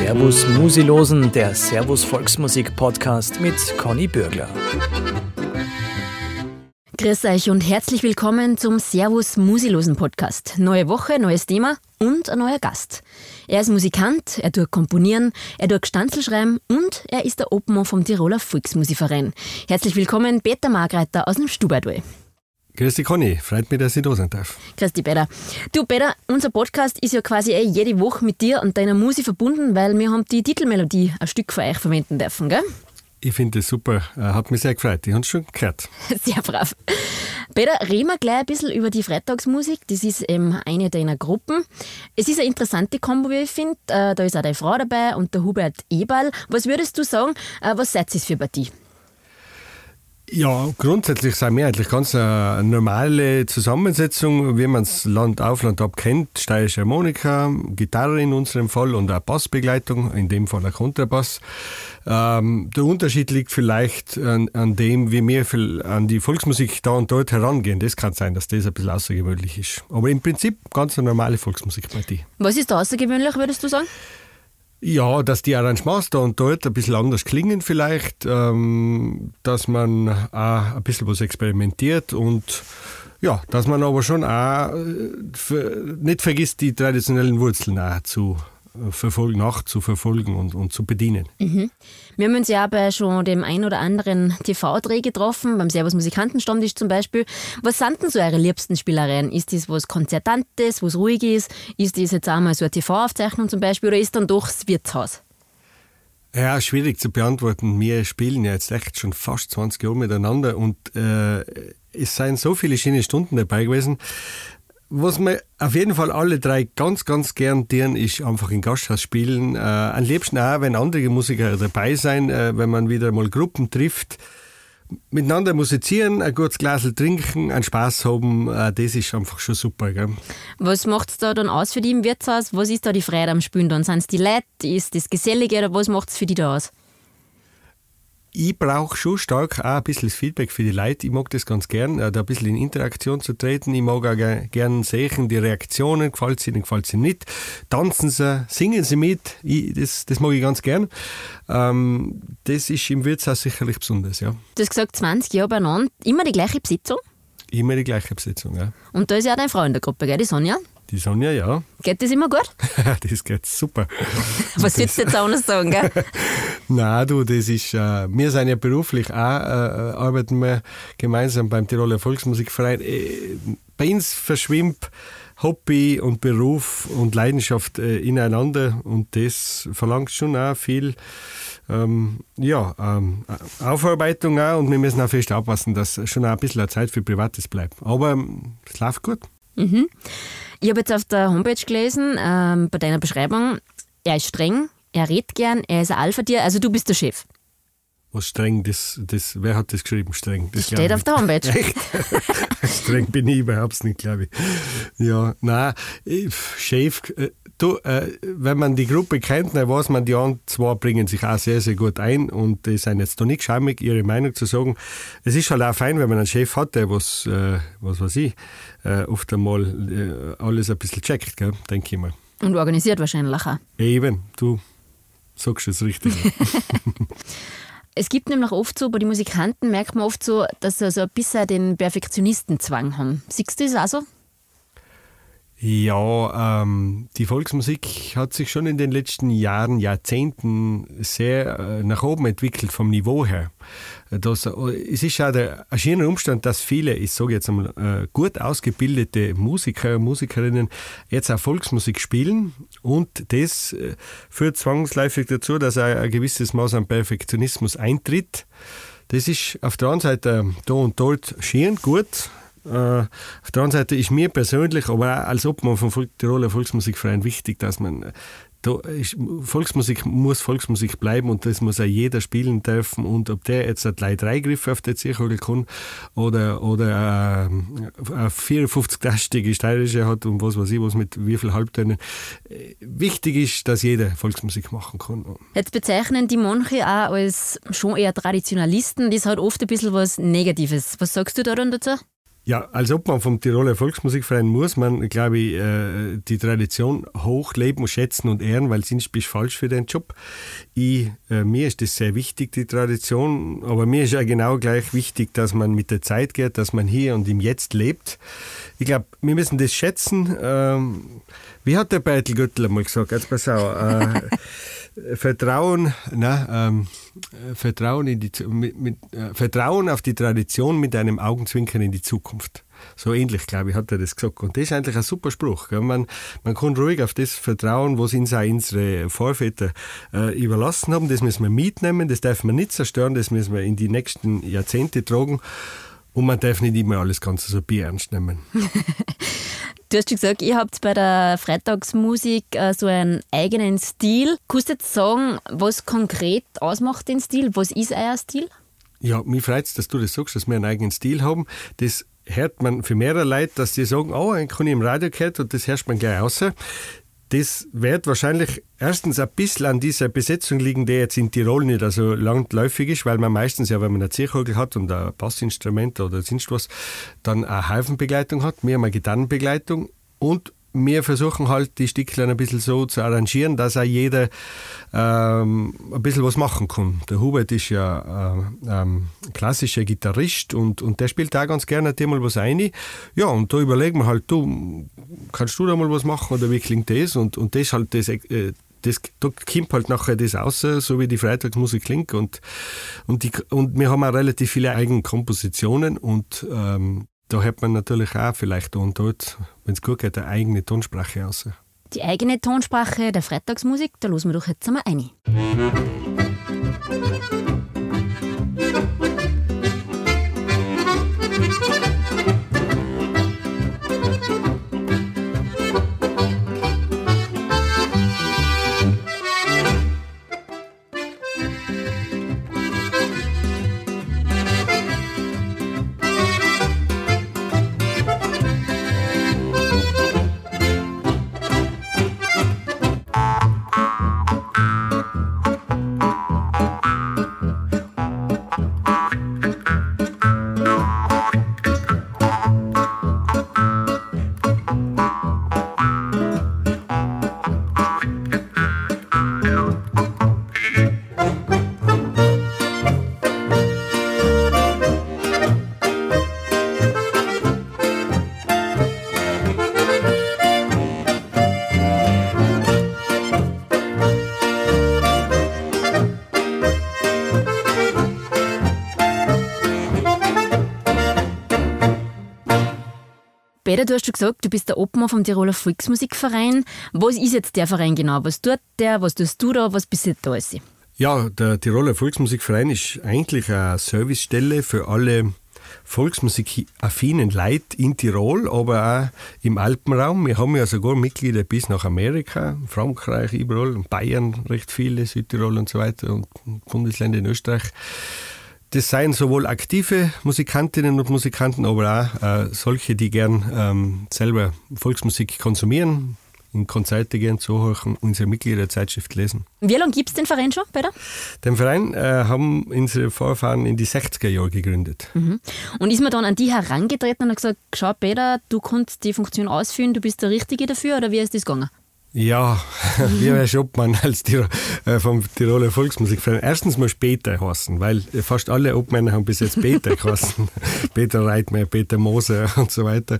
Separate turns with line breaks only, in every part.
Servus Musilosen, der Servus Volksmusik Podcast mit Conny Bürgler.
Grüß euch und herzlich willkommen zum Servus Musilosen Podcast. Neue Woche, neues Thema und ein neuer Gast. Er ist Musikant, er tut komponieren, er tut Stanzel schreiben und er ist der Obmann vom Tiroler Volksmusikverein. Herzlich willkommen, Peter Margreiter aus dem Stubaital.
Grüß dich, Conny. Freut mich, dass ich da sein darf.
Grüß dich, Peter. Du, Peter, unser Podcast ist ja quasi eh jede Woche mit dir und deiner Musik verbunden, weil wir haben die Titelmelodie ein Stück für euch verwenden dürfen, gell?
Ich finde das super. Äh, hat mich sehr gefreut. Ich habe es schon gehört.
Sehr brav. Peter, reden wir gleich ein bisschen über die Freitagsmusik. Das ist eben eine deiner Gruppen. Es ist eine interessante Kombo, wie ich finde. Äh, da ist auch deine Frau dabei und der Hubert Eberl. Was würdest du sagen, äh, was seid ihr für Partie?
Ja, grundsätzlich sind wir eigentlich ganz eine normale Zusammensetzung, wie man es Land auf, Land ab kennt. Steirische Harmonika, Gitarre in unserem Fall und auch Bassbegleitung, in dem Fall ein Kontrabass. Ähm, der Unterschied liegt vielleicht an, an, dem, wie wir an die Volksmusik da und dort herangehen. Das kann sein, dass das ein bisschen außergewöhnlich ist. Aber im Prinzip ganz eine normale Volksmusikpartie.
Was ist da außergewöhnlich, würdest du sagen?
Ja, dass die Arrangements da und dort ein bisschen anders klingen vielleicht, ähm, dass man auch ein bisschen was experimentiert und ja, dass man aber schon auch äh, nicht vergisst, die traditionellen Wurzeln auch zu verfolgen, nachzuverfolgen und, und zu bedienen.
Mhm. Wir haben uns ja bei schon dem ein oder anderen TV-Dreh getroffen, beim Servus Musikantenstammtisch zum Beispiel. Was sind denn so eure liebsten Spielereien? Ist das was Konzertantes, was ruhig ist? Ist das jetzt einmal so eine TV-Aufzeichnung zum Beispiel oder ist dann doch das Wirtshaus?
Ja, schwierig zu beantworten. Wir spielen ja jetzt echt schon fast 20 Jahre miteinander und äh, es seien so viele schöne Stunden dabei gewesen. Was wir auf jeden Fall alle drei ganz, ganz gern tun, ist einfach im Gasthaus spielen. Äh, am liebsten auch, wenn andere Musiker dabei sein, äh, wenn man wieder mal Gruppen trifft. Miteinander musizieren, ein gutes Glas trinken, einen Spaß haben, äh, das ist einfach schon super. Gell?
Was macht es da dann aus für die im Wirtshaus? Was ist da die Freude am Spielen dann? Sind es die Leute? Ist das Gesellige oder was macht es für die da aus?
Ich brauche schon stark auch ein bisschen Feedback für die Leute. Ich mag das ganz gern, äh, da ein bisschen in Interaktion zu treten. Ich mag auch gern sehen, die Reaktionen, gefällt sie ihnen, gefällt sie nicht. Tanzen sie, singen sie mit, ich, das, das mag ich ganz gern. Ähm, das ist im Wirtshaus sicherlich besonders, ja.
Du hast gesagt, 20 Jahre beieinander, immer die gleiche Besitzung?
Immer die gleiche Besitzung, ja.
Und da ist ja auch deine Frau in der Gruppe, gell, die Sonja?
Die Sonja, ja.
Geht das immer gut?
das geht super.
Was würdest du jetzt anders sagen, gell?
Nein, du, das ist, äh, wir sind ja beruflich auch, äh, arbeiten wir gemeinsam beim Tiroler Volksmusikverein. Äh, bei uns verschwimmt Hobby und Beruf und Leidenschaft äh, ineinander und das verlangt schon auch viel ähm, ja, ähm, Aufarbeitung auch und wir müssen auch fest aufpassen, dass schon auch ein bisschen Zeit für Privates bleibt. Aber ähm, es läuft gut.
Mhm. Ich habe jetzt auf der Homepage gelesen, ähm, bei deiner Beschreibung, er ist streng, er redet gern, er ist ein Alpha-Tier, also du bist der Chef.
Was streng, das, das, wer hat das geschrieben, streng?
Das steht auf der Homepage.
Echt? streng bin ich überhaupt nicht, glaube ich. Ja, nein, Chef, äh, du, äh, wenn man die Gruppe kennt, dann weiß man, die anderen zwei bringen sich auch sehr, sehr gut ein und die sind jetzt da nicht schamig, ihre Meinung zu sagen. Es ist halt auch fein, wenn man einen Chef hat, der was, äh, was weiß ich, äh, oft einmal äh, alles ein bisschen checkt, denke ich mal.
Und organisiert wahrscheinlich auch.
Eben, du sagst es richtig.
es gibt nämlich oft so, bei den Musikanten merkt man oft so, dass sie so ein bisschen den Perfektionistenzwang haben. Siehst du das auch so?
Ja, ähm, die Volksmusik hat sich schon in den letzten Jahren, Jahrzehnten sehr äh, nach oben entwickelt vom Niveau her. Das, äh, es ist auch der ein schöner Umstand, dass viele, ich sage jetzt einmal, äh, gut ausgebildete Musiker, Musikerinnen jetzt auch Volksmusik spielen und das äh, führt zwangsläufig dazu, dass ein, ein gewisses Maß an Perfektionismus eintritt. Das ist auf der einen Seite da und dort schön gut, äh, auf der anderen Seite ist mir persönlich, aber auch als Obmann vom Tiroler Volksmusikverein wichtig, dass man äh, da ist, Volksmusik muss Volksmusik bleiben und das muss auch jeder spielen dürfen und ob der jetzt drei Dreigriffe auf der Zirkel kann oder, oder äh, eine 54-tastige steirische hat und was weiß ich, was mit wie viel Halbtönen. Äh, wichtig ist, dass jeder Volksmusik machen kann.
Jetzt bezeichnen die manche auch als schon eher Traditionalisten. Das hat oft ein bisschen was Negatives. Was sagst du da dann dazu?
Ja, als Obmann vom Tiroler Volksmusikverein muss man, glaube ich, äh, die Tradition hochleben, schätzen und ehren, weil sonst bist du falsch für den Job. Ich, äh, mir ist das sehr wichtig, die Tradition, aber mir ist ja genau gleich wichtig, dass man mit der Zeit geht, dass man hier und im Jetzt lebt. Ich glaube, wir müssen das schätzen. Ähm, wie hat der Beitel Göttler mal gesagt? Jetzt pass auf. Vertrauen, na, ähm, Vertrauen, in die, mit, mit, äh, Vertrauen auf die Tradition mit einem Augenzwinkern in die Zukunft. So ähnlich, glaube ich, hat er das gesagt. Und das ist eigentlich ein super Spruch. Gell? Man, man kann ruhig auf das vertrauen, was uns auch unsere Vorväter äh, überlassen haben. Das müssen wir mitnehmen, das darf man nicht zerstören, das müssen wir in die nächsten Jahrzehnte tragen. Und man darf nicht immer alles ganz so Bier ernst nehmen.
Du hast schon gesagt, ihr habt bei der Freitagsmusik äh, so einen eigenen Stil. Kannst du jetzt sagen, was konkret ausmacht den Stil? Was ist euer Stil?
Ja, mich freut es, dass du das sagst, dass wir einen eigenen Stil haben. Das hört man für mehrere Leute, dass die sagen, oh, einen kann ich im Radio gehört und das hört man gleich raus. Das wird wahrscheinlich erstens ein bisschen an dieser Besetzung liegen, die jetzt in Tirol nicht so langläufig ist, weil man meistens ja, wenn man ein Zierkogel hat und ein Bassinstrument oder sonst was, dann eine Haufenbegleitung hat. Haben eine Gitarrenbegleitung und wir versuchen halt die Stückchen ein bisschen so zu arrangieren, dass auch jeder ähm, ein bisschen was machen kann. Der Hubert ist ja äh, ähm, klassischer Gitarrist und, und der spielt da ganz gerne mal was ein. Ja, und da überlegen wir halt, du, kannst du da mal was machen oder wie klingt das? Und, und das halt das, äh, das, da kommt halt nachher das raus, so wie die Freitagsmusik klingt. Und, und, die, und wir haben auch relativ viele eigene Kompositionen und ähm, da hat man natürlich auch vielleicht und dort, wenn es gut geht, eine eigene Tonsprache aus.
Die eigene Tonsprache der Freitagsmusik, da losen wir doch jetzt einmal ein. Peter, du hast schon gesagt, du bist der Obmann vom Tiroler Volksmusikverein. Was ist jetzt der Verein genau? Was tut der? Was tust du da? Was bist du da?
Ja, der Tiroler Volksmusikverein ist eigentlich eine Servicestelle für alle volksmusikaffinen Leute in Tirol, aber auch im Alpenraum. Wir haben ja sogar Mitglieder bis nach Amerika, Frankreich, überall, Bayern recht viele, Südtirol und so weiter und Bundesländer in Österreich. Das seien sowohl aktive Musikantinnen und Musikanten, aber auch äh, solche, die gern ähm, selber Volksmusik konsumieren, in Konzerte gehen, zuhören, unsere Mitgliederzeitschrift lesen.
Wie lange gibt es den Verein schon, Peter?
Den Verein äh, haben unsere Vorfahren in die 60er Jahre gegründet.
Mhm. Und ist man dann an die herangetreten und hat gesagt, schau Peter, du kannst die Funktion ausführen, du bist der Richtige dafür oder wie ist das gegangen?
Ja, wie Herr Schoppmann als Tirol, äh, vom Tiroler Volksmusikverein. Erstens mal Peter heißen, weil fast alle Obmänner haben bis jetzt Peter geheißen. Peter Reitmeier, Peter Moser und so weiter.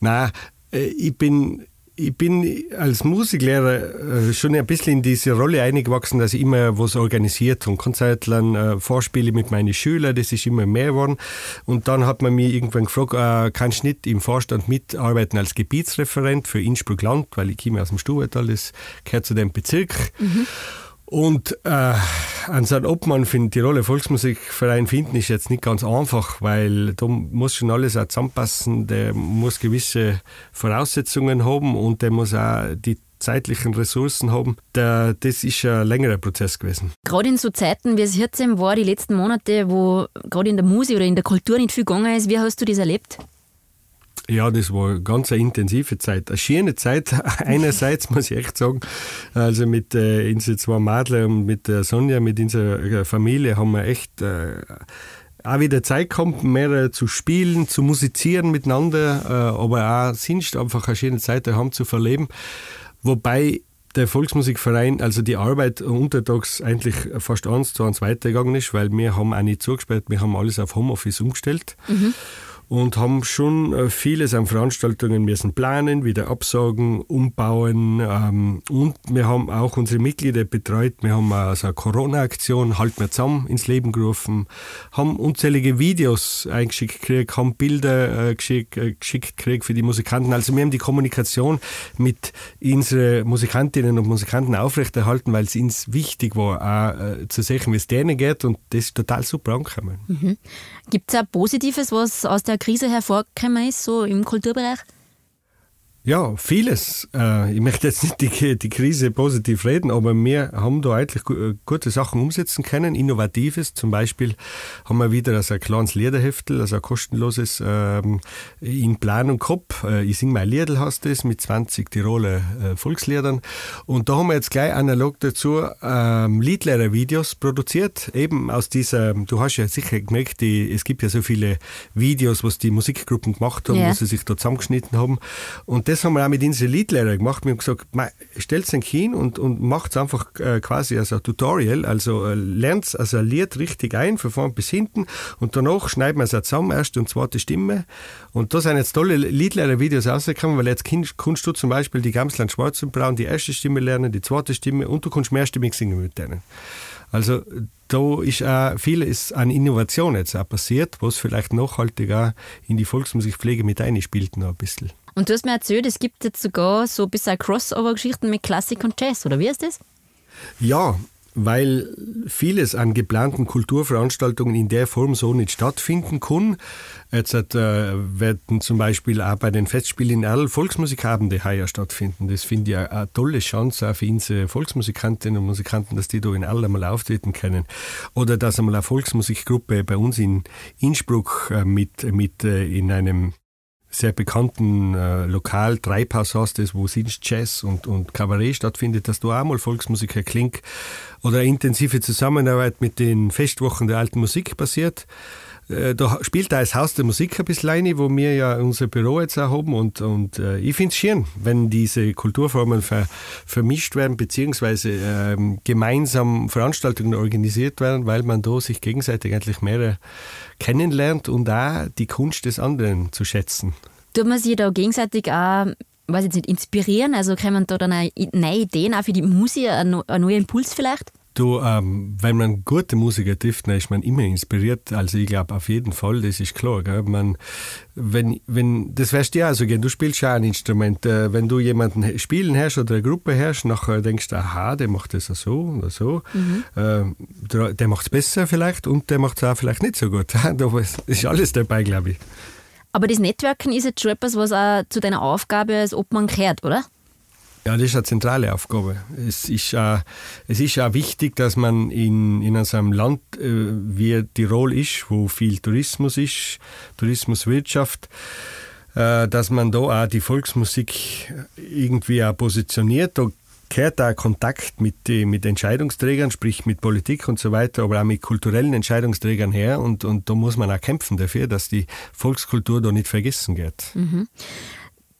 Nein, äh, ich bin ich bin als Musiklehrer äh, schon ein bisschen in diese Rolle eingewachsen, dass ich immer was organisiert und Konzertlern, äh, Vorspiele mit meinen Schülern, das ist immer mehr geworden. Und dann hat man mich irgendwann gefragt, äh, kannst du nicht im Vorstand mitarbeiten als Gebietsreferent für Innsbruck-Land, weil ich komme aus dem Stuhltal, das gehört zu dem Bezirk. Mhm. Und äh, einen Obmann für den Tiroler Volksmusikverein finden ist jetzt nicht ganz einfach, weil da muss schon alles auch zusammenpassen. Der muss gewisse Voraussetzungen haben und der muss auch die zeitlichen Ressourcen haben. Das ist ein längerer Prozess gewesen.
Gerade in so Zeiten, wie es jetzt war, die letzten Monate, wo gerade in der Musik oder in der Kultur nicht viel gegangen ist, wie hast du das erlebt?
Ja, das war eine ganz intensive Zeit. Eine schöne Zeit, einerseits muss ich echt sagen. Also mit äh, unseren zwei Mädchen und mit der Sonja, mit unserer äh, Familie haben wir echt äh, auch wieder Zeit kommt, mehr äh, zu spielen, zu musizieren miteinander, äh, aber auch sonst einfach eine schöne Zeit daheim zu verleben. Wobei der Volksmusikverein, also die Arbeit untertags eigentlich fast eins zu eins weitergegangen ist, weil wir haben auch nicht zugesperrt, wir haben alles auf Homeoffice umgestellt. Mhm und haben schon äh, vieles an Veranstaltungen müssen planen, wieder absagen, umbauen ähm, und wir haben auch unsere Mitglieder betreut. Wir haben also eine Corona-Aktion Halt mir zusammen ins Leben gerufen, haben unzählige Videos eingeschickt gekriegt, haben Bilder äh, geschickt, äh, geschickt gekriegt für die Musikanten. Also wir haben die Kommunikation mit unseren Musikantinnen und Musikanten aufrechterhalten, weil es uns wichtig war, auch äh, zu sehen, wie es denen geht und das ist total super angekommen.
Mhm. Gibt es auch Positives, was aus der Krise hervorgekommen ist, so im Kulturbereich?
Ja, vieles. Äh, ich möchte jetzt nicht die, die Krise positiv reden, aber wir haben da eigentlich äh, gute Sachen umsetzen können, Innovatives. Zum Beispiel haben wir wieder also ein kleines Liederheftel, also ein kostenloses ähm, in Planung gehabt. Äh, ich singe mein Liedl heißt das, mit 20 Tiroler Volksliedern. Und da haben wir jetzt gleich analog dazu ähm, Liedlehrer-Videos produziert, eben aus dieser, du hast ja sicher gemerkt, die, es gibt ja so viele Videos, was die Musikgruppen gemacht haben, yeah. wo sie sich da zusammengeschnitten haben. Und das das haben wir auch mit unseren Liedlehrern gemacht. Wir haben gesagt, stellt es hin und, und macht einfach äh, quasi als ein Tutorial, also äh, lernt also ein Lied richtig ein, von vorn bis hinten und danach schneiden wir es zusammen, erste und zweite Stimme. Und da sind jetzt tolle Liedlehrer-Videos rausgekommen, weil jetzt kannst du zum Beispiel die Gamsland Schwarz und Braun die erste Stimme lernen, die zweite Stimme und du kannst mehrstimmig singen mit denen. Also da ist auch vieles an Innovation jetzt auch passiert, was vielleicht nachhaltiger in die Volksmusikpflege mit einspielt noch ein bisschen.
Und du hast mir erzählt, es gibt jetzt sogar so ein bisschen Crossover-Geschichten mit Klassik und Jazz, oder wie ist das?
Ja, weil vieles an geplanten Kulturveranstaltungen in der Form so nicht stattfinden kann. Jetzt äh, werden zum Beispiel auch bei den Festspielen in Erl Volksmusikabende heuer stattfinden. Das finde ich eine, tolle Chance auch für unsere Volksmusikantinnen und Musikanten, dass die da in Erl einmal auftreten können. Oder dass einmal eine Volksmusikgruppe bei uns in Innsbruck äh, mit, mit äh, in einem sehr bekannten äh, Lokal Treibhaus hast, das, wo sonst Jazz und, und Kabarett stattfindet, dass du auch mal Volksmusik erklingt oder eine intensive Zusammenarbeit mit den Festwochen der alten Musik passiert. Äh, da spielt da das Haus der Musik ein bisschen rein, wo wir ja unser Büro jetzt auch haben. Und, und äh, ich finde es schön, wenn diese Kulturformen ver, vermischt werden, beziehungsweise ähm, gemeinsam Veranstaltungen organisiert werden, weil man da sich gegenseitig eigentlich mehr kennenlernt und auch die Kunst des anderen zu schätzen.
Tut man sich da gegenseitig auch weiß jetzt nicht, inspirieren? Also kommen da dann auch neue Ideen auch für die Musik, ein neuer Impuls vielleicht?
Du, ähm, wenn man gute Musiker trifft, dann ist man immer inspiriert. Also ich glaube auf jeden Fall, das ist klar. Gell? Man, wenn, wenn, das weißt du ja also gehen, du spielst ja ein Instrument. Äh, wenn du jemanden spielen hörst oder eine Gruppe hörst, nachher denkst du, aha, der macht das so oder so. Mhm. Äh, der, der macht es besser vielleicht und der macht es auch vielleicht nicht so gut. da ist alles dabei, glaube ich.
Aber das Networken ist jetzt schon etwas, was auch zu deiner Aufgabe als Obmann gehört, oder?
Ja, das ist eine zentrale Aufgabe. Es ist, äh, es ist auch wichtig, dass man in, in einem Land äh, wie Tirol ist, wo viel Tourismus ist, Tourismuswirtschaft, äh, dass man da auch die Volksmusik irgendwie auch positioniert. Da gehört auch Kontakt mit, mit Entscheidungsträgern, sprich mit Politik und so weiter, aber auch mit kulturellen Entscheidungsträgern her. Und, und da muss man auch kämpfen dafür, dass die Volkskultur da nicht vergessen wird. Mhm.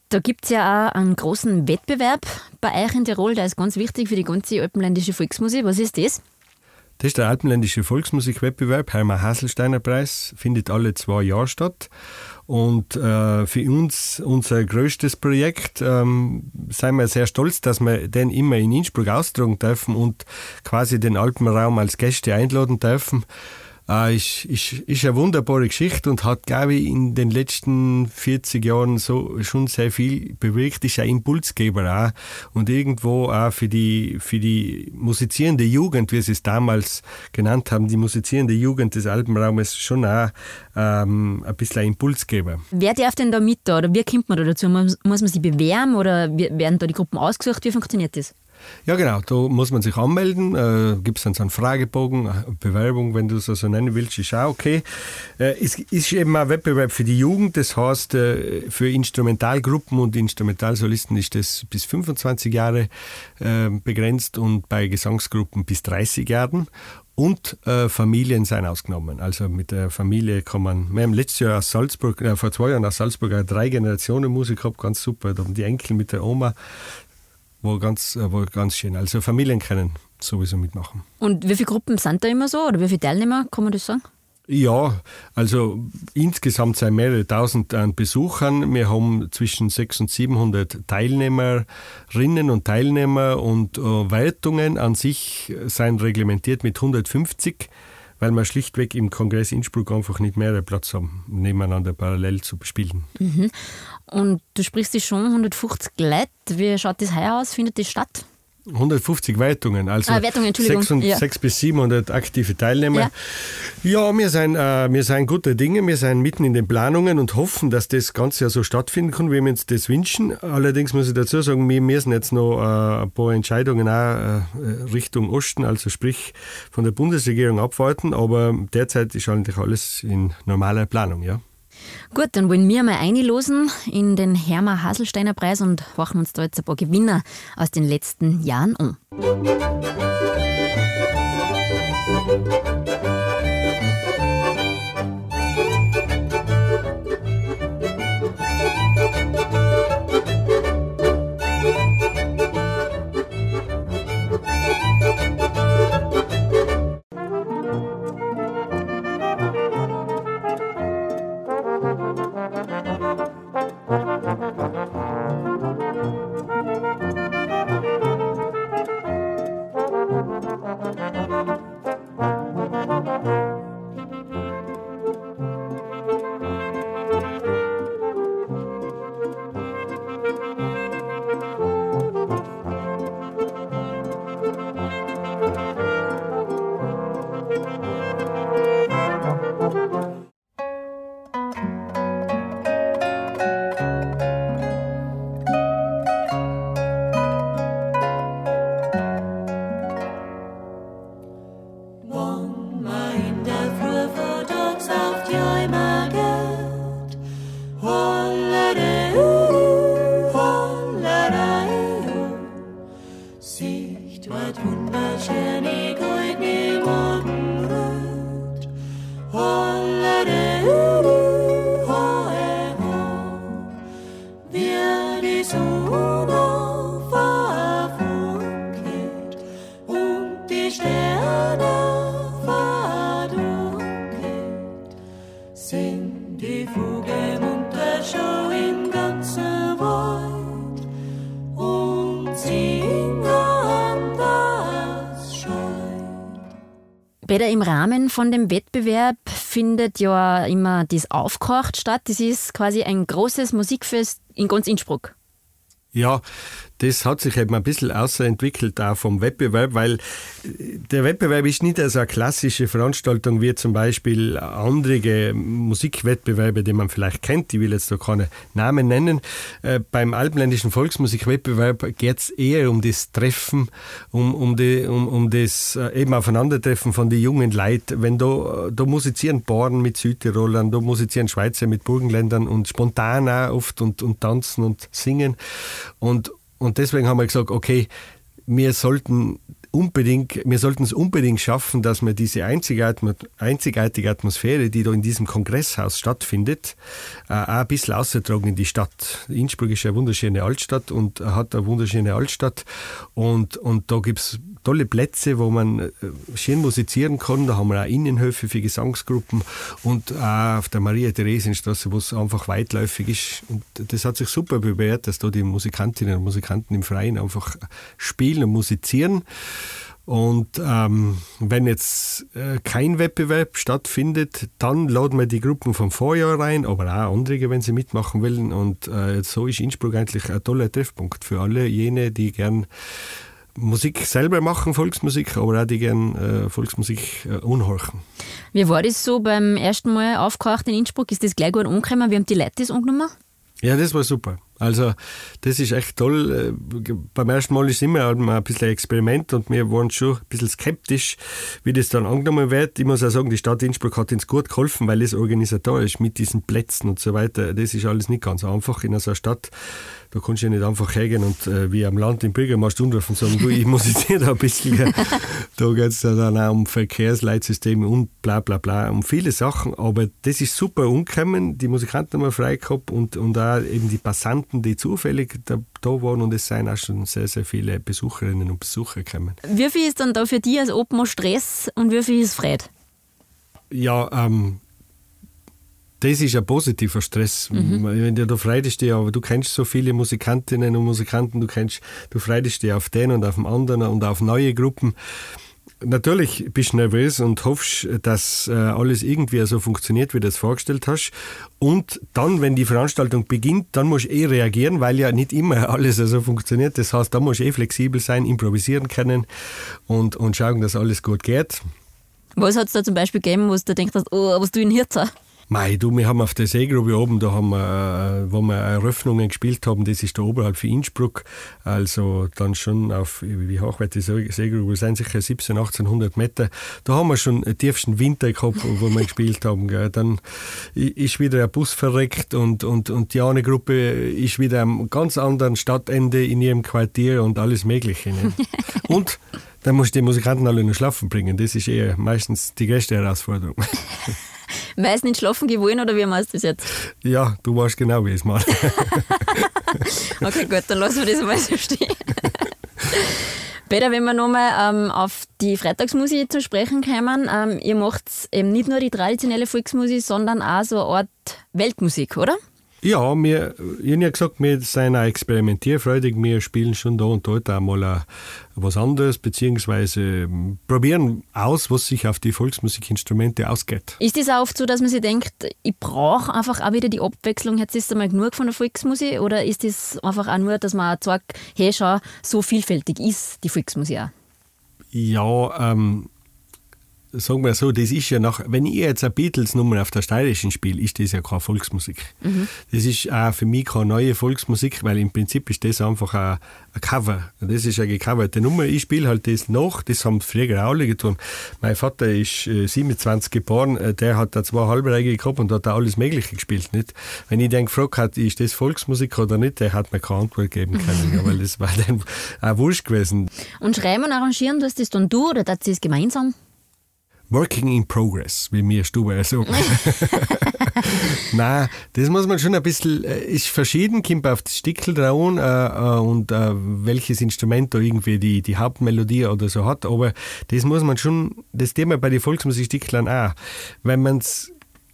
Da gibt es ja auch einen großen Wettbewerb bei euch in Tirol, der ist ganz wichtig für die ganze alpenländische Volksmusik. Was ist das?
Das ist der Alpenländische Volksmusikwettbewerb, Heimer Hasselsteiner Preis, findet alle zwei Jahre statt. Und äh, für uns, unser größtes Projekt, ähm, sind wir sehr stolz, dass wir den immer in Innsbruck austragen dürfen und quasi den Alpenraum als Gäste einladen dürfen. Äh, ist, ist, ist eine wunderbare Geschichte und hat, glaube ich, in den letzten 40 Jahren so schon sehr viel bewirkt. Ist ein Impulsgeber auch und irgendwo auch für die, für die musizierende Jugend, wie sie es damals genannt haben, die musizierende Jugend des Alpenraumes schon auch ähm, ein bisschen ein Impulsgeber.
Wer darf denn da mit da oder wie kommt man da dazu? Muss man sich bewerben oder werden da die Gruppen ausgesucht? Wie funktioniert das?
Ja, genau. Da muss man sich anmelden. Äh, Gibt es dann so einen Fragebogen, eine Bewerbung, wenn du es so nennen willst, ist auch okay. Äh, es ist eben ein Wettbewerb für die Jugend. Das heißt, äh, für Instrumentalgruppen und Instrumentalsolisten ist das bis 25 Jahre äh, begrenzt und bei Gesangsgruppen bis 30 Jahren. und äh, Familien sind ausgenommen. Also mit der Familie kann man, wir haben letztes Jahr aus Salzburg, äh, vor zwei Jahren aus Salzburg eine drei Generationen Musik gehabt, ganz super. Da haben die Enkel mit der Oma, war ganz, äh, war ganz schön. Also Familien können sowieso mitmachen.
Und wie viele Gruppen sind da immer so oder wie viele Teilnehmer, kann man das sagen?
Ja, also insgesamt sind mehrere tausend an Besuchern. Wir haben zwischen 600 und 700 Teilnehmerinnen und Teilnehmer und äh, Wertungen an sich sind reglementiert mit 150, weil wir schlichtweg im Kongress Innsbruck einfach nicht mehr Platz haben, nebeneinander parallel zu bespielen.
Mhm. Und du sprichst dich schon 150 Leute. Wie schaut das heuer aus? Findet das statt?
150 Wertungen, also
ah, Wertungen, 6,
und, ja. 6 bis 700 aktive Teilnehmer. Ja, ja wir, sind, äh, wir sind gute Dinge, wir sind mitten in den Planungen und hoffen, dass das Ganze ja so stattfinden kann, wie wir uns das wünschen. Allerdings muss ich dazu sagen, wir müssen jetzt noch äh, ein paar Entscheidungen auch äh, Richtung Osten, also sprich von der Bundesregierung abwarten, aber derzeit ist eigentlich alles in normaler Planung, ja.
Gut, dann wollen wir mal einlosen in den Hermer Haselsteiner Preis und horchen uns da jetzt ein paar Gewinner aus den letzten Jahren um. Peter, im Rahmen von dem Wettbewerb findet ja immer das Aufkocht statt. Das ist quasi ein großes Musikfest in ganz Innsbruck.
Ja, das hat sich eben ein bisschen außerentwickelt auch vom Wettbewerb, weil äh, der Wettbewerb ist nicht so eine klassische Veranstaltung wie zum Beispiel andere Musikwettbewerbe, die man vielleicht kennt. Ich will jetzt da keine Namen nennen. Äh, beim Alpenländischen Volksmusikwettbewerb geht es eher um das Treffen, um, um, die, um, um das äh, eben Aufeinandertreffen von den jungen Leuten. Wenn da, da musizieren Bauern mit Südtirolern, da musizieren Schweizer mit Burgenländern und spontan auch oft und, und tanzen und singen. Und, und deswegen haben wir gesagt, okay, wir sollten unbedingt, wir sollten es unbedingt schaffen, dass wir diese einzigartige Atmosphäre, die da in diesem Kongresshaus stattfindet, äh, auch ein bisschen austragen in die Stadt. Innsbruck ist eine wunderschöne Altstadt und hat eine wunderschöne Altstadt und, und da gibt es tolle Plätze, wo man äh, schön musizieren kann. Da haben wir auch Innenhöfe für Gesangsgruppen und auch auf der Maria-Theresien-Straße, wo es einfach weitläufig ist. Und das hat sich super bewährt, dass da die Musikantinnen und Musikanten im Freien einfach spielen und musizieren. Und ähm, wenn jetzt äh, kein Wettbewerb stattfindet, dann laden wir die Gruppen vom Vorjahr rein, aber auch andere, wenn sie mitmachen wollen. Und äh, so ist Innsbruck eigentlich ein toller Treffpunkt für alle jene, die gern Musik selber machen, Volksmusik, aber auch die gerne äh, Volksmusik äh, unhorchen.
Wie war das so beim ersten Mal aufgehaucht in Innsbruck? Ist das gleich gut angekommen? Wie haben die Leute das angenommen?
Ja, das war super. Also das ist echt toll. Äh, beim ersten Mal ist es immer ein bisschen ein Experiment und wir waren schon ein bisschen skeptisch, wie das dann angenommen wird. Ich muss auch sagen, die Stadt Innsbruck hat uns gut geholfen, weil es organisatorisch mit diesen Plätzen und so weiter, das ist alles nicht ganz einfach in so einer Stadt da kannst du ja nicht einfach hergehen und äh, wie am Land im Bürgermeister anrufen und sagen, du, ich muss jetzt hier da ein bisschen, da geht es dann auch um Verkehrsleitsysteme und bla bla bla, um viele Sachen, aber das ist super umgekommen, die Musikanten haben wir frei gehabt und, und auch eben die Passanten, die zufällig da, da waren und es sind auch schon sehr, sehr viele Besucherinnen und Besucher gekommen.
Wie viel ist dann da für dich als Obmann Stress und wie viel ist Freude?
Ja, ähm, das ist ein positiver Stress. Mhm. Wenn du, du freust dich, aber du kennst so viele Musikantinnen und Musikanten, du kennst, du freust dich auf den und auf den anderen und auf neue Gruppen. Natürlich bist du nervös und hoffst, dass äh, alles irgendwie so funktioniert, wie du es vorgestellt hast. Und dann, wenn die Veranstaltung beginnt, dann musst du eh reagieren, weil ja nicht immer alles so funktioniert. Das heißt, da musst du eh flexibel sein, improvisieren können und, und schauen, dass alles gut geht.
Was hat es da zum Beispiel gegeben, wo du denkst, oh, was du in Hirza?
Mei, du, wir haben auf der Seegrube oben, da haben wir, äh, wo wir Eröffnungen gespielt haben, das ist da oberhalb von Innsbruck, also dann schon auf, wie hoch wird die Seegrube sein, sicher 17, 1800 Meter. Da haben wir schon den tiefsten Winter gehabt, wo wir gespielt haben. Gell. Dann ist wieder ein Bus verreckt und, und, und die eine Gruppe ist wieder am ganz anderen Stadtende in ihrem Quartier und alles Mögliche. Ne? und dann musst du die Musikanten alle noch schlafen bringen. Das ist eher meistens die größte Herausforderung.
Meist nicht schlafen gewollt oder wie machst du das jetzt?
Ja, du weißt genau, wie ich es mache.
okay, gut, dann lassen wir das mal so stehen. Peter, wenn wir nochmal ähm, auf die Freitagsmusik zu sprechen kommen, ähm, ihr macht eben nicht nur die traditionelle Volksmusik, sondern auch so eine Art Weltmusik, oder?
Ja, wir, ich habe ja gesagt, wir sind auch experimentierfreudig. Wir spielen schon da und dort auch mal was anderes, beziehungsweise ähm, probieren aus, was sich auf die Volksmusikinstrumente ausgeht.
Ist es auch oft so, dass man sich denkt, ich brauche einfach auch wieder die Abwechslung, jetzt ist einmal genug von der Volksmusik? Oder ist es einfach auch nur, dass man sagt, hey, schau, so vielfältig ist die Volksmusik auch?
Ja, ähm, sagen wir so, das ist ja nach, wenn ich jetzt eine Beatles-Nummer auf der Steirischen spiele, ist das ja keine Volksmusik. Mhm. Das ist auch für mich keine neue Volksmusik, weil im Prinzip ist das einfach ein, ein Cover. Das ist eine gecoverte Nummer. Ich spiele halt das nach, das haben früher auch alle getan. Mein Vater ist äh, 27 geboren, äh, der hat da zwei Halbreige gehabt und hat da alles Mögliche gespielt. Nicht? Wenn ich den gefragt hat, ist das Volksmusik oder nicht, der hat mir keine Antwort geben können, weil das war dann auch wurscht gewesen.
Und schreiben und arrangieren, du das dann du oder das ist gemeinsam?
Working in Progress, wie mir Stube sagen. Nein, das muss man schon ein bisschen, äh, ist verschieden, kommt auf das Stickel drauf äh, äh, und äh, welches Instrument da irgendwie die, die Hauptmelodie oder so hat, aber das muss man schon, das Thema bei den Volksmusiksticklern auch. Wenn man es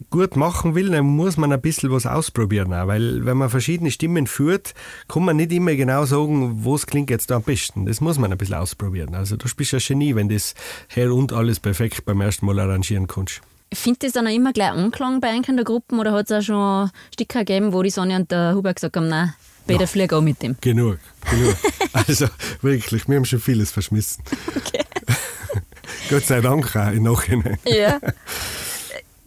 gut machen will, dann muss man ein bisschen was ausprobieren. Auch, weil wenn man verschiedene Stimmen führt, kann man nicht immer genau sagen, was klingt jetzt da am besten. Das muss man ein bisschen ausprobieren. Also du bist ein Genie, wenn das her und alles perfekt beim ersten Mal arrangieren kannst.
Findet das dann auch immer gleich Anklang bei einer der Gruppen oder hat es auch schon Sticker gegeben, wo die Sonja und der Hubert gesagt haben, nein, bei der Flieger auch mit dem?
Genug, genug. also wirklich, wir haben schon vieles verschmissen. Okay. Gott sei Dank auch im Nachhinein.
Ja.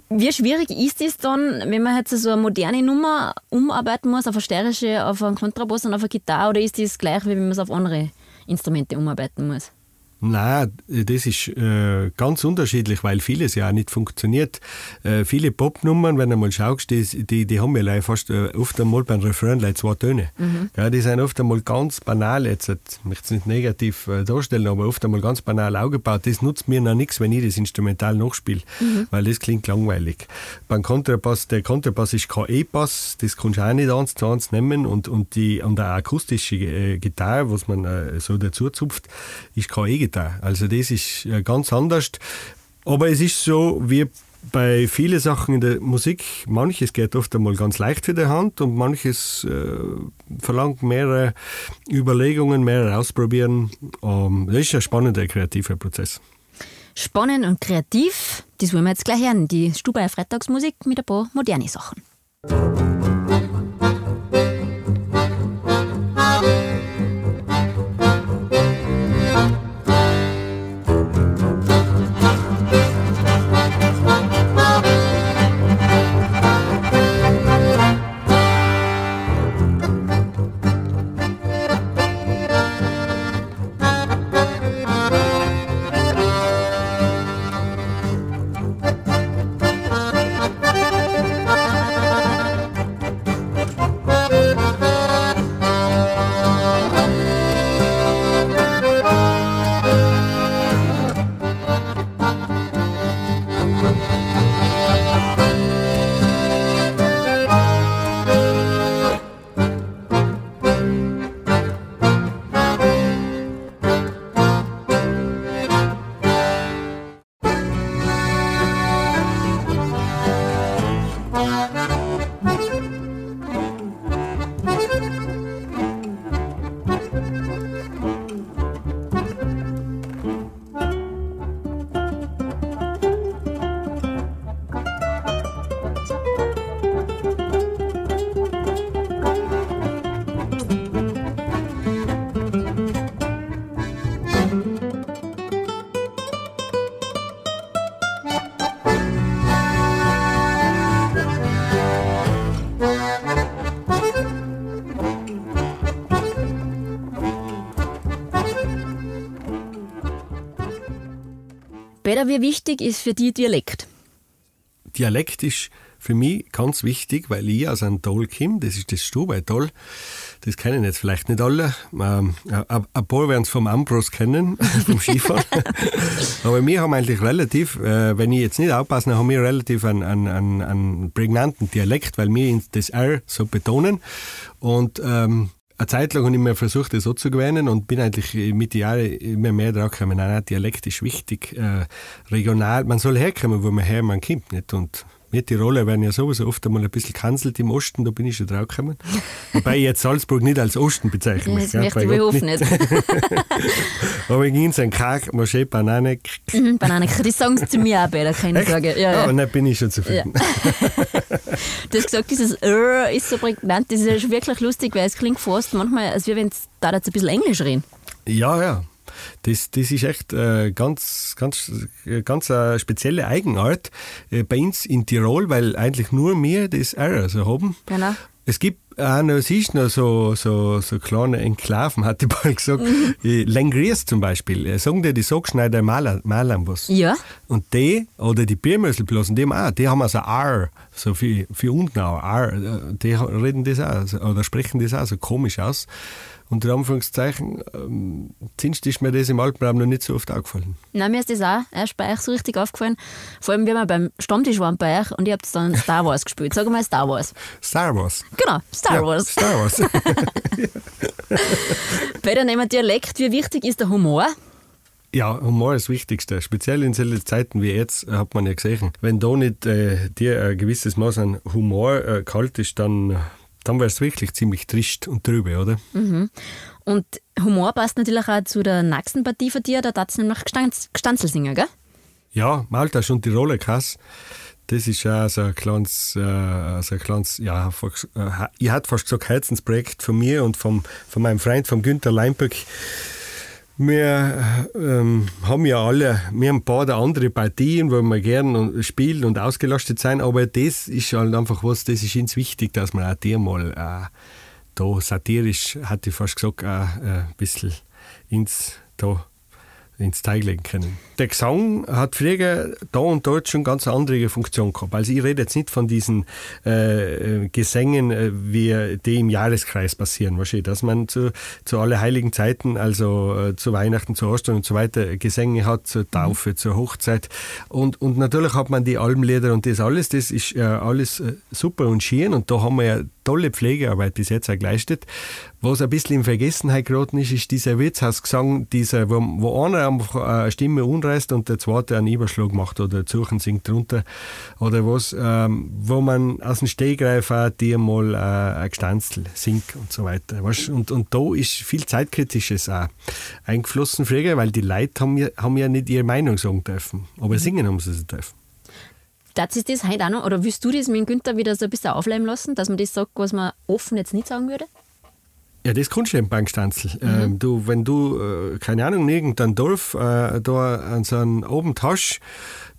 Wie schwierig ist es dann, wenn man jetzt so eine moderne Nummer umarbeiten muss, auf eine steirische, auf einen Kontrabass und auf eine Gitarre, oder ist das gleich, wie wenn man es auf andere Instrumente umarbeiten muss?
Nein, das ist äh, ganz unterschiedlich, weil vieles ja auch nicht funktioniert. Äh, viele Popnummern, wenn du mal schaust, die, die, die haben ja fast äh, oft einmal beim Refrain zwei Töne. Mhm. Ja, die sind oft einmal ganz banal, jetzt ich möchte es nicht negativ äh, darstellen, aber oft einmal ganz banal aufgebaut. Das nutzt mir noch nichts, wenn ich das instrumental nachspiele, mhm. weil das klingt langweilig. Beim Kontrabass, der Kontrabass ist kein E-Bass, das kannst du auch nicht eins zu eins nehmen und, und, die, und eine akustische äh, Gitarre, was man äh, so dazu zupft, ist kein E-Gitarre. Gegenteil. Also das ist ganz anders. Aber es ist so, wie bei vielen Sachen in der Musik, manches geht oft einmal ganz leicht für die Hand und manches äh, verlangt mehrere Überlegungen, mehrere Ausprobieren. Ähm, das ist ein spannender kreativer Prozess.
Spannend und kreativ, das wollen wir jetzt gleich hören. Die Stubaier Freitagsmusik mit ein paar modernen Sachen. Peter, wie wichtig ist für dich Dialekt?
Dialekt ist für mich ganz wichtig, weil ich aus einem Tal komme, das ist das Stubaital. Das kennen jetzt vielleicht nicht alle. Ähm, ein paar werden es vom Ambros kennen, vom Skifahren. Aber wir haben eigentlich relativ, äh, wenn ich jetzt nicht aufpasse, haben wir relativ einen, einen, einen, prägnanten Dialekt, weil wir das R so betonen. Und ähm, eine Zeit lang habe ich mir versucht, das so zu gewöhnen und bin eigentlich mit den Jahren immer mehr drauf gekommen, nein, nein, Dialekt ist wichtig, äh, regional, man soll herkommen, wo man her man kommt, nicht? Und wir Tiroler werden ja sowieso oft einmal ein bisschen kanzelt im Osten, da bin ich schon drauf gekommen. Wobei ich jetzt Salzburg nicht als Osten bezeichne.
Das möchte ich hoffen nicht.
Aber in sein Krach, Moschee, Banane.
Mhm, Banane, die sagen es zu mir auch besser, keine Echt? Sorge.
Ja, ja. Oh, dann bin ich schon zufrieden. Ja.
du hast gesagt, dieses R ist so prägnant, das ist wirklich lustig, weil es klingt fast manchmal, als wenn es da jetzt ein bisschen Englisch reden.
Ja, ja. Das, das ist echt äh, ganz, ganz, ganz eine spezielle Eigenart äh, bei uns in Tirol, weil eigentlich nur wir das R so haben. Genau. Es gibt auch noch, siehst noch so, so, so kleine Enklaven, hat die bald gesagt. Mhm. Zum Beispiel, äh, sagen die die Sockschneider Malern, Malern was.
Ja.
Und die, oder die Biermösselblasen, die haben auch, die haben also R, so für, für unten auch, R, äh, die reden das auch, oder sprechen das auch so komisch aus unter Anführungszeichen, ähm, zumindest ist mir das im Alpenraum noch nicht so oft aufgefallen.
Nein, mir ist das auch erst bei euch so richtig aufgefallen. Vor allem, wenn wir beim Stammtisch waren bei euch und ihr habt dann Star Wars gespielt. Sag mal Star Wars.
Star Wars.
Genau, Star
ja,
Wars.
Star Wars.
bei dem Dialekt, wie wichtig ist der Humor?
Ja, Humor ist das Wichtigste. Speziell in solchen Zeiten wie jetzt hat man ja gesehen, wenn da nicht äh, dir ein gewisses Maß an Humor äh, kalt ist, dann dann wäre es wirklich ziemlich trist und trübe, oder?
Mhm. Und Humor passt natürlich auch zu der nächsten Partie von dir, da darf es nämlich Gestanzel singen, gell?
Ja, Malta schon die Rolle Kass. Das ist ja so ein kleines, äh, so ein kleines ja, äh, ich hatte fast gesagt Herzensprojekt von mir und vom, von meinem Freund, vom Günther Leimböck wir ähm, haben ja alle, wir haben ein paar andere Partien, wo wir gerne spielen und ausgelastet sein, aber das ist halt einfach was, das ist uns wichtig, dass man auch dir mal äh, da satirisch, hatte ich fast gesagt, äh, ein bisschen ins da ins Teig legen können. Der Gesang hat früher da und dort schon ganz andere Funktion gehabt. Also ich rede jetzt nicht von diesen äh, äh Gesängen, äh, wie die im Jahreskreis passieren, wahrscheinlich, dass man zu, zu alle heiligen Zeiten, also äh, zu Weihnachten, zu Ostern und so weiter, Gesänge hat, zur Taufe, mhm. zur Hochzeit. Und, und natürlich hat man die Almlieder und das alles, das ist äh, alles super und schön und da haben wir ja tolle Pflegearbeit bis jetzt auch geleistet. Was ein bisschen in Vergessenheit geraten ist, ist dieser Wirtshausgesang, dieser, wo, wo einer einfach eine Stimme unreißt und der zweite einen Überschlag macht oder Zuchen singt drunter. Oder was, ähm, wo man aus dem Stehgreif auch dir mal äh, ein Gestanzel singt und so weiter. Und, und da ist viel Zeitkritisches auch eingeflossen früher, weil die Leute haben ja, haben ja nicht ihre Meinung sagen dürfen. Aber singen haben sie sie dürfen.
Das ist das heute auch noch, oder willst du das mit Günther wieder so ein bisschen aufleben lassen, dass man das sagt, was man offen jetzt nicht sagen würde?
Ja, das kannst du im Bankstanzel. Mhm. Ähm, du, wenn du, äh, keine Ahnung, irgendein Dorf äh, da an so einem Abend hast,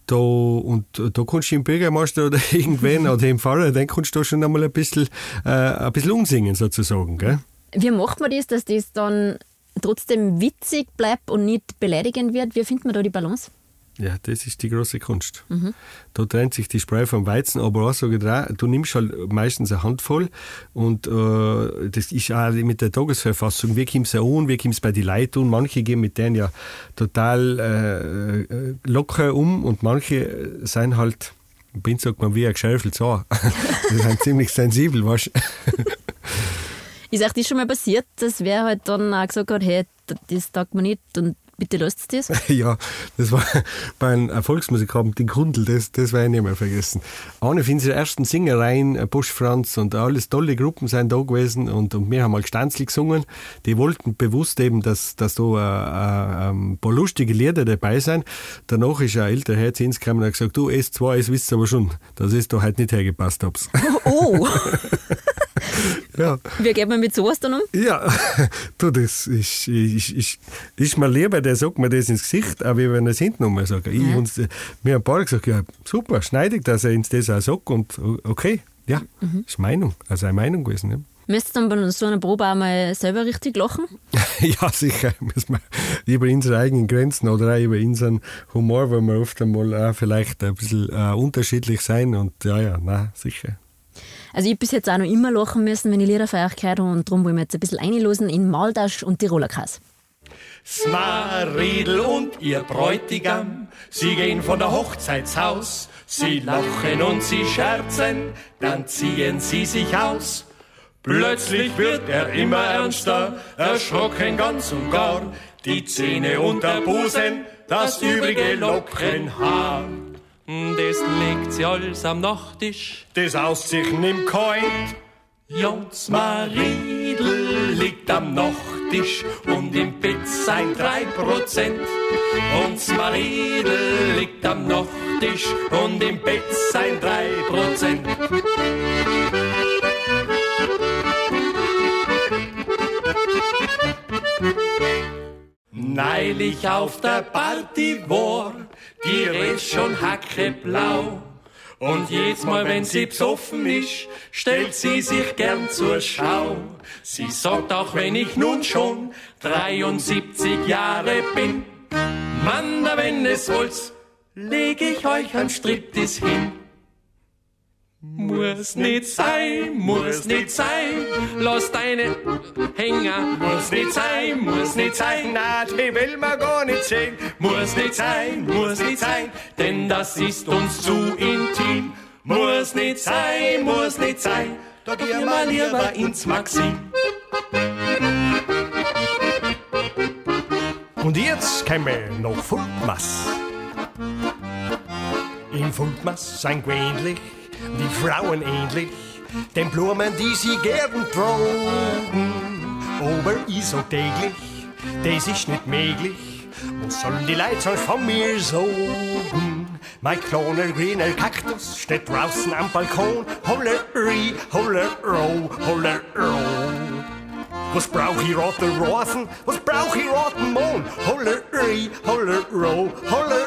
da, und da kannst du im Bürgermeister oder irgendwen oder im Pfarrer, dann kannst du da schon einmal ein bisschen, äh, ein bisschen umsingen sozusagen. Gell?
Wie macht man das, dass das dann trotzdem witzig bleibt und nicht beleidigend wird? Wie findet man da die Balance?
Ja, das ist die große Kunst. Mhm. Da trennt sich die Spreu vom Weizen, aber auch ich auch, du nimmst halt meistens eine Handvoll und äh, das ist auch mit der Tagesverfassung, wie kommt es an, wie kommt es bei den Leuten an. Manche gehen mit denen ja total äh, locker um und manche sind halt, bin sagt man wie ein geschärfelt so. die sind ziemlich sensibel, weißt
Ist euch das schon mal passiert, dass wer halt dann auch gesagt hat, hey, das taugt mir nicht und Bitte lasst das?
ja, das war bei einem Erfolgsmusikabend in Grundl, das, das werde ich nicht mehr vergessen. Eine von unseren ersten Singereien, äh, Busch Franz und alles tolle Gruppen sind da gewesen und, und wir haben mal Stanzli gesungen. Die wollten bewusst eben, dass, dass da äh, äh, ein paar lustige Lieder dabei sind. Danach ist ein älterer Herr zu uns gekommen und hat gesagt, du S2, es wisst ihr aber schon, dass es da heute nicht hergepasst hab's.
Oh! ja. Wie geht man mit sowas dann um?
Ja, du, das ist, ist, ist, ist mir lieber, der sagt mir das ins Gesicht, aber wenn er es hinten nochmal sagt. Ich, ja. uns, mir haben ein paar gesagt, ja, super, schneidig, dass er uns das auch sagt und okay, ja, mhm. ist Meinung, also eine Meinung gewesen. Ja.
Müsstest du dann bei so einer Probe auch mal selber richtig lachen?
ja, sicher. Müssen wir über unsere eigenen Grenzen oder auch über unseren Humor, weil wir oft einmal auch vielleicht ein bisschen äh, unterschiedlich sein und ja, ja, na sicher.
Also ich habe bis jetzt auch noch immer lachen müssen, wenn ich Lieder von euch gehört habe und darum wollen wir jetzt ein bisschen einlosen in Maldasch und Tiroler Kass.
Smaridel und ihr Bräutigam, sie gehen von der Hochzeitshaus, sie lachen und sie scherzen, dann ziehen sie sich aus. Plötzlich wird er immer ernster, erschrocken ganz und gar, die Zähne und der Busen, das übrige Lockenhaar. Das legt sie alles am Nachttisch, das aus sich nimmt kein. Jons Maridel liegt am Nachttisch und im Bett sein drei Prozent. Jons Maridel liegt am Nachttisch und im Bett sein drei Prozent. Neulich auf der Party war die Rede schon hackeblau. Und jedes Mal, wenn sie besoffen ist, stellt sie sich gern zur Schau. Sie sagt auch, wenn ich nun schon 73 Jahre bin, Mann, wenn es wollt, leg ich euch ein Striptease hin. Muss nicht sein, muss nicht sein, lass deine Hänger. Muss nicht sein, muss nicht sein, na, die will man gar nicht sehen. Muss nicht sein, muss nicht sein, denn das ist uns zu intim. Muss nicht sein, muss nicht sein, da gehen wir lieber ins Maxim.
Und jetzt käme noch Fultmass. In Fultmass sein gewöhnlich die Frauen ähnlich, den Blumen, die sie gern trugen. Aber ich so täglich, das ist nicht möglich, was sollen die Leute sonst von mir sagen? Mein kleiner grüner Kaktus steht draußen am Balkon, Holleri, Hollero, Hollero. Was brauch ich rote Rosen? Was brauch ich roten Mohn? Holleri, Hollero, Hollero.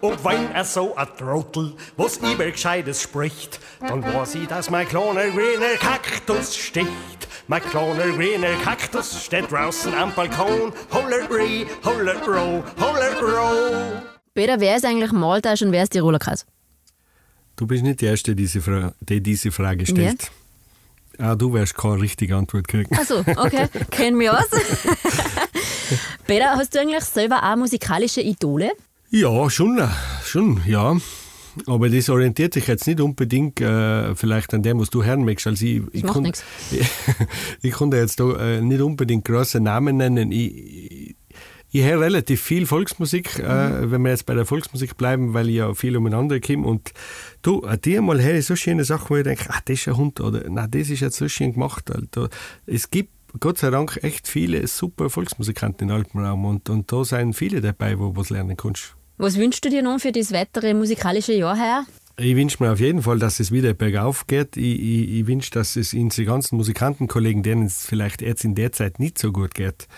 Und wenn er so ein Trottel was über Gescheites spricht, dann weiß ich, dass mein kleiner grüner Kaktus sticht. Mein kleiner grüner Kaktus steht draußen am Balkon. Holleri, Hollero, Hollero.
Peter, wer ist eigentlich Maltasch und wer ist Tiroler Kass?
Du bist nicht die Erste, die diese, Fra die diese Frage stellt. Ja? Ah, du wirst keine richtige Antwort kriegen.
Achso, okay. Kennen wir aus. Peter, hast du eigentlich selber auch musikalische Idole?
Ja, schon, schon, ja. Aber das orientiert sich jetzt nicht unbedingt äh, vielleicht an dem, was du hören möchtest. Also ich, ich,
kann,
ich, ich konnte jetzt da äh, nicht unbedingt große Namen nennen. Ich, ich höre relativ viel Volksmusik, mhm. äh, wenn wir jetzt bei der Volksmusik bleiben, weil ich ja viel umeinander komme. Und du, dir mal höre ich so schöne Sachen, wo ich denke, ah, das ist ein Hund oder na, das ist jetzt so schön gemacht. Alter. Es gibt Gott sei Dank echt viele super Volksmusikanten im Alpenraum und, und da sind viele dabei, wo was lernen kannst.
Was wünschst du dir nun für das weitere musikalische Jahr her?
Ich wünsche mir auf jeden Fall, dass es wieder bergauf geht. Ich, ich, ich wünsche, dass es unsere ganzen Musikantenkollegen, denen es vielleicht jetzt in der Zeit nicht so gut geht,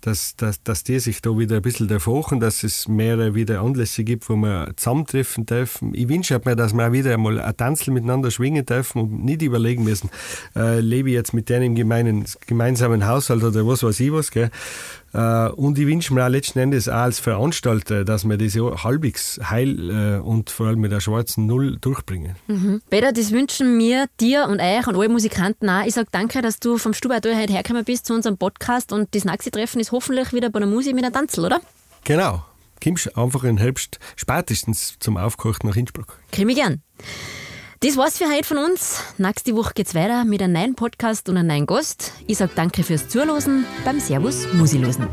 dass, dass, dass die sich da wieder ein bisschen erfachen, dass es mehrere wieder Anlässe gibt, wo wir zusammentreffen dürfen. Ich wünsche mir, dass wir auch wieder einmal ein Tanzel miteinander schwingen dürfen und nicht überlegen müssen, äh, lebe ich jetzt mit denen im gemeinen, gemeinsamen Haushalt oder was weiß ich was. Gell? Äh, und ich wünsche mir auch letzten Endes auch als Veranstalter, dass wir das Jahr halbwegs heil äh, und vor allem mit der schwarzen Null durchbringen.
Mhm. Peter, das wünschen wir dir und euch und allen Musikanten auch. Ich sage danke, dass du vom Stubai heute hergekommen bist zu unserem Podcast und das nächste Treffen ist hoffentlich wieder bei der Musik mit einem Tanzel, oder?
Genau. Kommst einfach im Herbst spätestens zum Aufkochen nach Innsbruck.
Komm ich gern. Das war's für heute von uns. Nächste Woche geht's weiter mit einem neuen Podcast und einem neuen Gast. Ich sage danke fürs Zuhören beim Servus Musilosen.